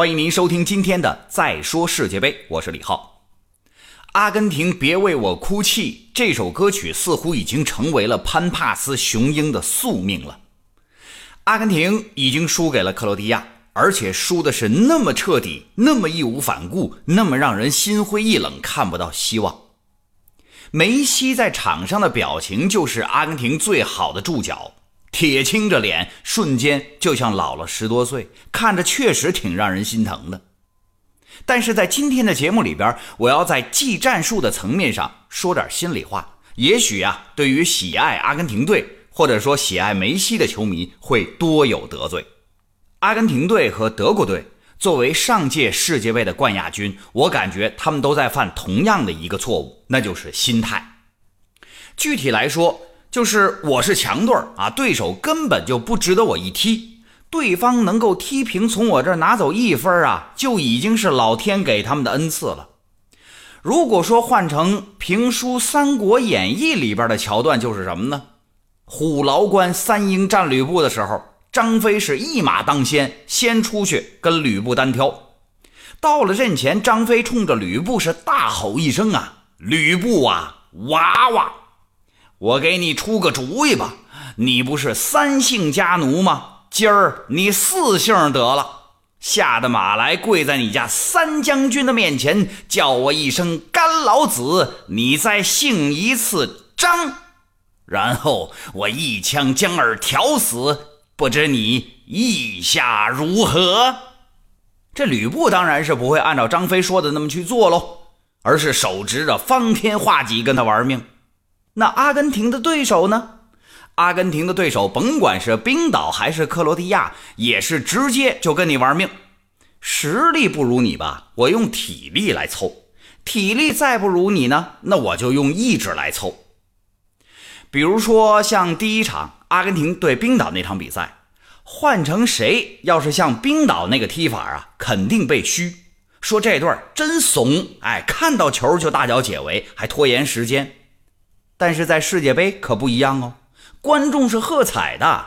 欢迎您收听今天的《再说世界杯》，我是李浩。阿根廷别为我哭泣这首歌曲似乎已经成为了潘帕斯雄鹰的宿命了。阿根廷已经输给了克罗地亚，而且输的是那么彻底，那么义无反顾，那么让人心灰意冷，看不到希望。梅西在场上的表情就是阿根廷最好的注脚。铁青着脸，瞬间就像老了十多岁，看着确实挺让人心疼的。但是在今天的节目里边，我要在技战术的层面上说点心里话。也许啊，对于喜爱阿根廷队或者说喜爱梅西的球迷会多有得罪。阿根廷队和德国队作为上届世界杯的冠亚军，我感觉他们都在犯同样的一个错误，那就是心态。具体来说，就是我是强队啊，对手根本就不值得我一踢。对方能够踢平，从我这儿拿走一分啊，就已经是老天给他们的恩赐了。如果说换成评书《三国演义》里边的桥段，就是什么呢？虎牢关三英战吕布的时候，张飞是一马当先，先出去跟吕布单挑。到了阵前，张飞冲着吕布是大吼一声啊：“吕布啊，娃娃！”我给你出个主意吧，你不是三姓家奴吗？今儿你四姓得了，下的马来跪在你家三将军的面前，叫我一声干老子，你再姓一次张，然后我一枪将尔挑死，不知你意下如何？这吕布当然是不会按照张飞说的那么去做喽，而是手执着方天画戟跟他玩命。那阿根廷的对手呢？阿根廷的对手，甭管是冰岛还是克罗地亚，也是直接就跟你玩命。实力不如你吧，我用体力来凑；体力再不如你呢，那我就用意志来凑。比如说像第一场阿根廷对冰岛那场比赛，换成谁要是像冰岛那个踢法啊，肯定被嘘，说这段真怂。哎，看到球就大脚解围，还拖延时间。但是在世界杯可不一样哦，观众是喝彩的，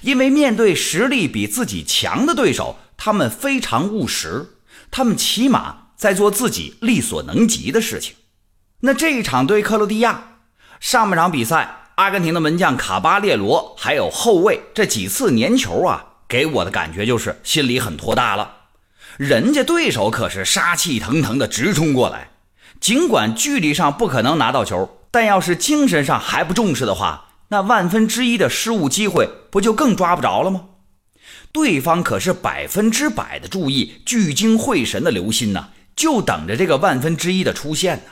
因为面对实力比自己强的对手，他们非常务实，他们起码在做自己力所能及的事情。那这一场对克罗地亚，上半场比赛，阿根廷的门将卡巴列罗还有后卫这几次粘球啊，给我的感觉就是心里很托大了。人家对手可是杀气腾腾的直冲过来，尽管距离上不可能拿到球。但要是精神上还不重视的话，那万分之一的失误机会不就更抓不着了吗？对方可是百分之百的注意，聚精会神的留心呢，就等着这个万分之一的出现呢。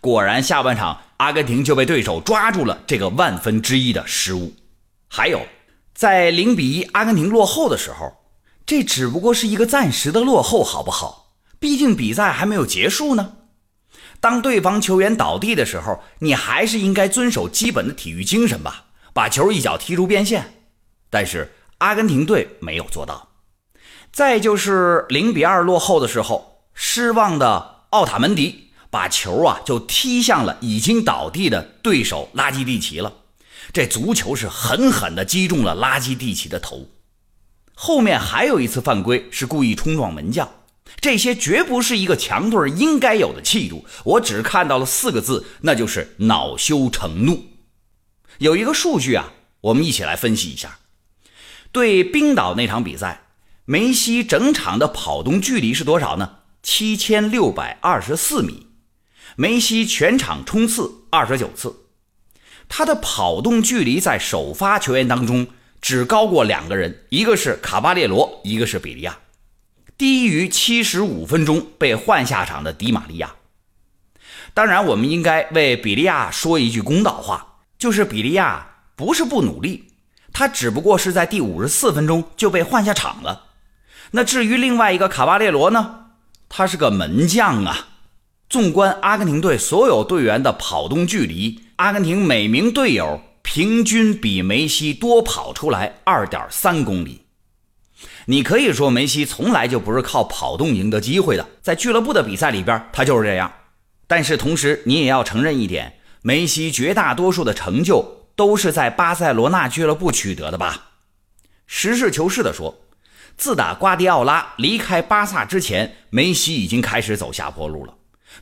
果然，下半场阿根廷就被对手抓住了这个万分之一的失误。还有，在零比一阿根廷落后的时候，这只不过是一个暂时的落后，好不好？毕竟比赛还没有结束呢。当对方球员倒地的时候，你还是应该遵守基本的体育精神吧，把球一脚踢出边线。但是阿根廷队没有做到。再就是零比二落后的时候，失望的奥塔门迪把球啊就踢向了已经倒地的对手拉基蒂奇了。这足球是狠狠地击中了拉基蒂奇的头。后面还有一次犯规，是故意冲撞门将。这些绝不是一个强队应该有的气度。我只看到了四个字，那就是恼羞成怒。有一个数据啊，我们一起来分析一下。对冰岛那场比赛，梅西整场的跑动距离是多少呢？七千六百二十四米。梅西全场冲刺二十九次，他的跑动距离在首发球员当中只高过两个人，一个是卡巴列罗，一个是比利亚。低于七十五分钟被换下场的迪玛利亚。当然，我们应该为比利亚说一句公道话，就是比利亚不是不努力，他只不过是在第五十四分钟就被换下场了。那至于另外一个卡巴列罗呢？他是个门将啊。纵观阿根廷队所有队员的跑动距离，阿根廷每名队友平均比梅西多跑出来二点三公里。你可以说梅西从来就不是靠跑动赢得机会的，在俱乐部的比赛里边，他就是这样。但是同时，你也要承认一点，梅西绝大多数的成就都是在巴塞罗那俱乐部取得的吧？实事求是的说，自打瓜迪奥拉离开巴萨之前，梅西已经开始走下坡路了。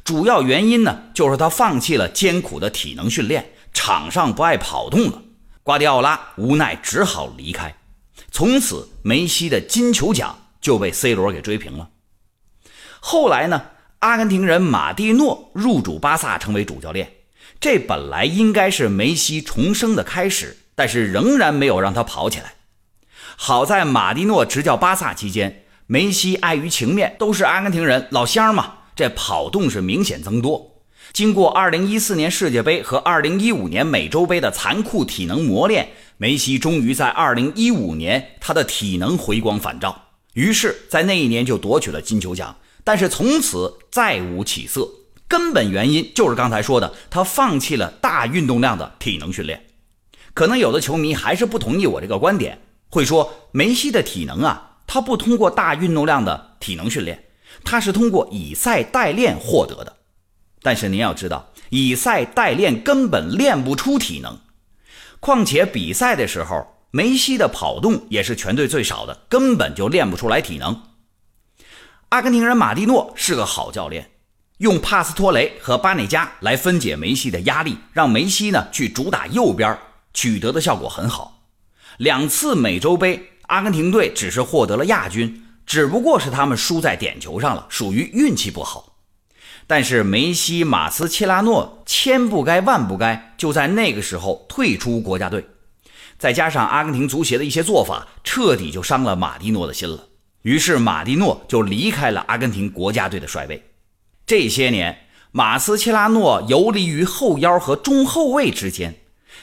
主要原因呢，就是他放弃了艰苦的体能训练，场上不爱跑动了。瓜迪奥拉无奈只好离开，从此梅西的金球奖就被 C 罗给追平了。后来呢，阿根廷人马蒂诺入主巴萨，成为主教练。这本来应该是梅西重生的开始，但是仍然没有让他跑起来。好在马蒂诺执教巴萨期间，梅西碍于情面，都是阿根廷人老乡嘛。这跑动是明显增多。经过2014年世界杯和2015年美洲杯的残酷体能磨练，梅西终于在2015年他的体能回光返照，于是，在那一年就夺取了金球奖。但是从此再无起色，根本原因就是刚才说的，他放弃了大运动量的体能训练。可能有的球迷还是不同意我这个观点，会说梅西的体能啊，他不通过大运动量的体能训练。他是通过以赛代练获得的，但是您要知道，以赛代练根本练不出体能。况且比赛的时候，梅西的跑动也是全队最少的，根本就练不出来体能。阿根廷人马蒂诺是个好教练，用帕斯托雷和巴内加来分解梅西的压力，让梅西呢去主打右边，取得的效果很好。两次美洲杯，阿根廷队只是获得了亚军。只不过是他们输在点球上了，属于运气不好。但是梅西、马斯切拉诺千不该万不该，就在那个时候退出国家队。再加上阿根廷足协的一些做法，彻底就伤了马蒂诺的心了。于是马蒂诺就离开了阿根廷国家队的帅位。这些年，马斯切拉诺游离于后腰和中后卫之间，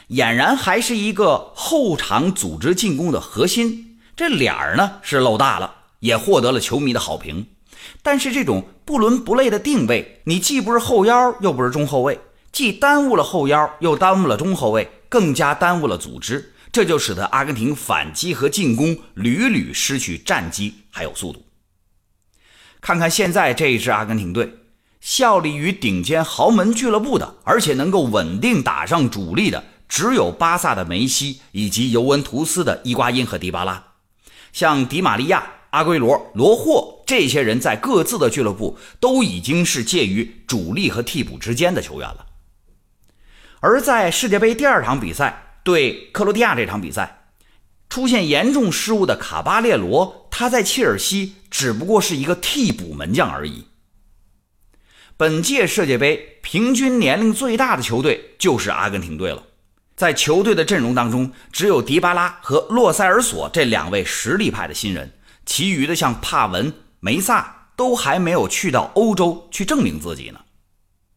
俨然还是一个后场组织进攻的核心。这脸儿呢是露大了。也获得了球迷的好评，但是这种不伦不类的定位，你既不是后腰，又不是中后卫，既耽误了后腰，又耽误了中后卫，更加耽误了组织，这就使得阿根廷反击和进攻屡屡失去战机还有速度。看看现在这一支阿根廷队，效力于顶尖豪门俱乐部的，而且能够稳定打上主力的，只有巴萨的梅西以及尤文图斯的伊瓜因和迪巴拉，像迪玛利亚。阿圭罗、罗霍这些人在各自的俱乐部都已经是介于主力和替补之间的球员了。而在世界杯第二场比赛对克罗地亚这场比赛，出现严重失误的卡巴列罗，他在切尔西只不过是一个替补门将而已。本届世界杯平均年龄最大的球队就是阿根廷队了，在球队的阵容当中，只有迪巴拉和洛塞尔索这两位实力派的新人。其余的像帕文、梅萨都还没有去到欧洲去证明自己呢。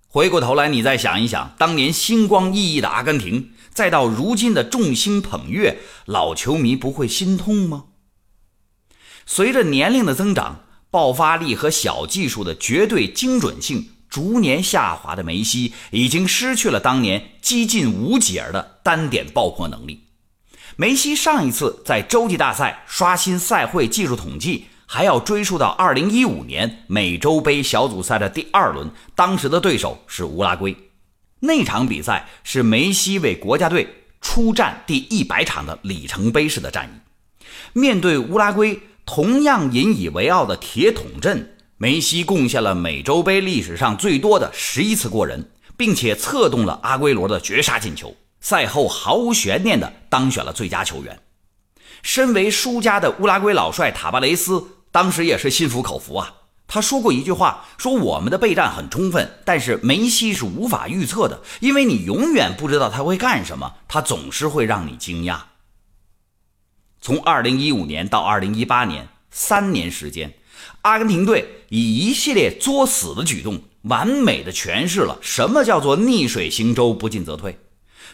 回过头来，你再想一想，当年星光熠熠的阿根廷，再到如今的众星捧月，老球迷不会心痛吗？随着年龄的增长，爆发力和小技术的绝对精准性逐年下滑的梅西，已经失去了当年几近无解的单点爆破能力。梅西上一次在洲际大赛刷新赛会技术统计，还要追溯到2015年美洲杯小组赛的第二轮，当时的对手是乌拉圭。那场比赛是梅西为国家队出战第一百场的里程碑式的战役。面对乌拉圭同样引以为傲的铁桶阵，梅西贡献了美洲杯历史上最多的十一次过人，并且策动了阿圭罗的绝杀进球。赛后毫无悬念地当选了最佳球员。身为输家的乌拉圭老帅塔巴雷斯当时也是心服口服啊。他说过一句话：“说我们的备战很充分，但是梅西是无法预测的，因为你永远不知道他会干什么，他总是会让你惊讶。”从2015年到2018年三年时间，阿根廷队以一系列作死的举动，完美的诠释了什么叫做逆水行舟，不进则退。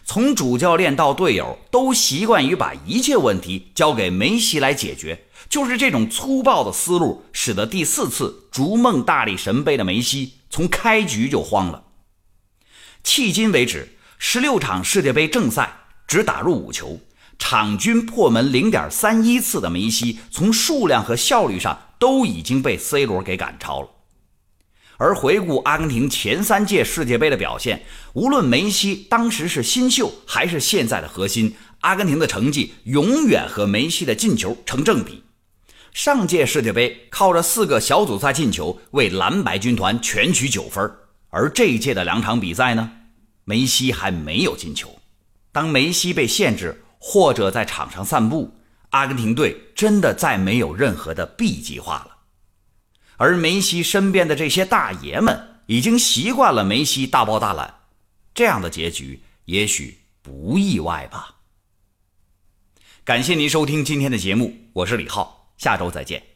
从主教练到队友都习惯于把一切问题交给梅西来解决，就是这种粗暴的思路，使得第四次逐梦大力神杯的梅西从开局就慌了。迄今为止，十六场世界杯正赛只打入五球，场均破门零点三一次的梅西，从数量和效率上都已经被 C 罗给赶超了。而回顾阿根廷前三届世界杯的表现，无论梅西当时是新秀还是现在的核心，阿根廷的成绩永远和梅西的进球成正比。上届世界杯靠着四个小组赛进球为蓝白军团全取九分，而这一届的两场比赛呢，梅西还没有进球。当梅西被限制或者在场上散步，阿根廷队真的再没有任何的 B 计划了。而梅西身边的这些大爷们已经习惯了梅西大包大揽，这样的结局也许不意外吧。感谢您收听今天的节目，我是李浩。下周再见。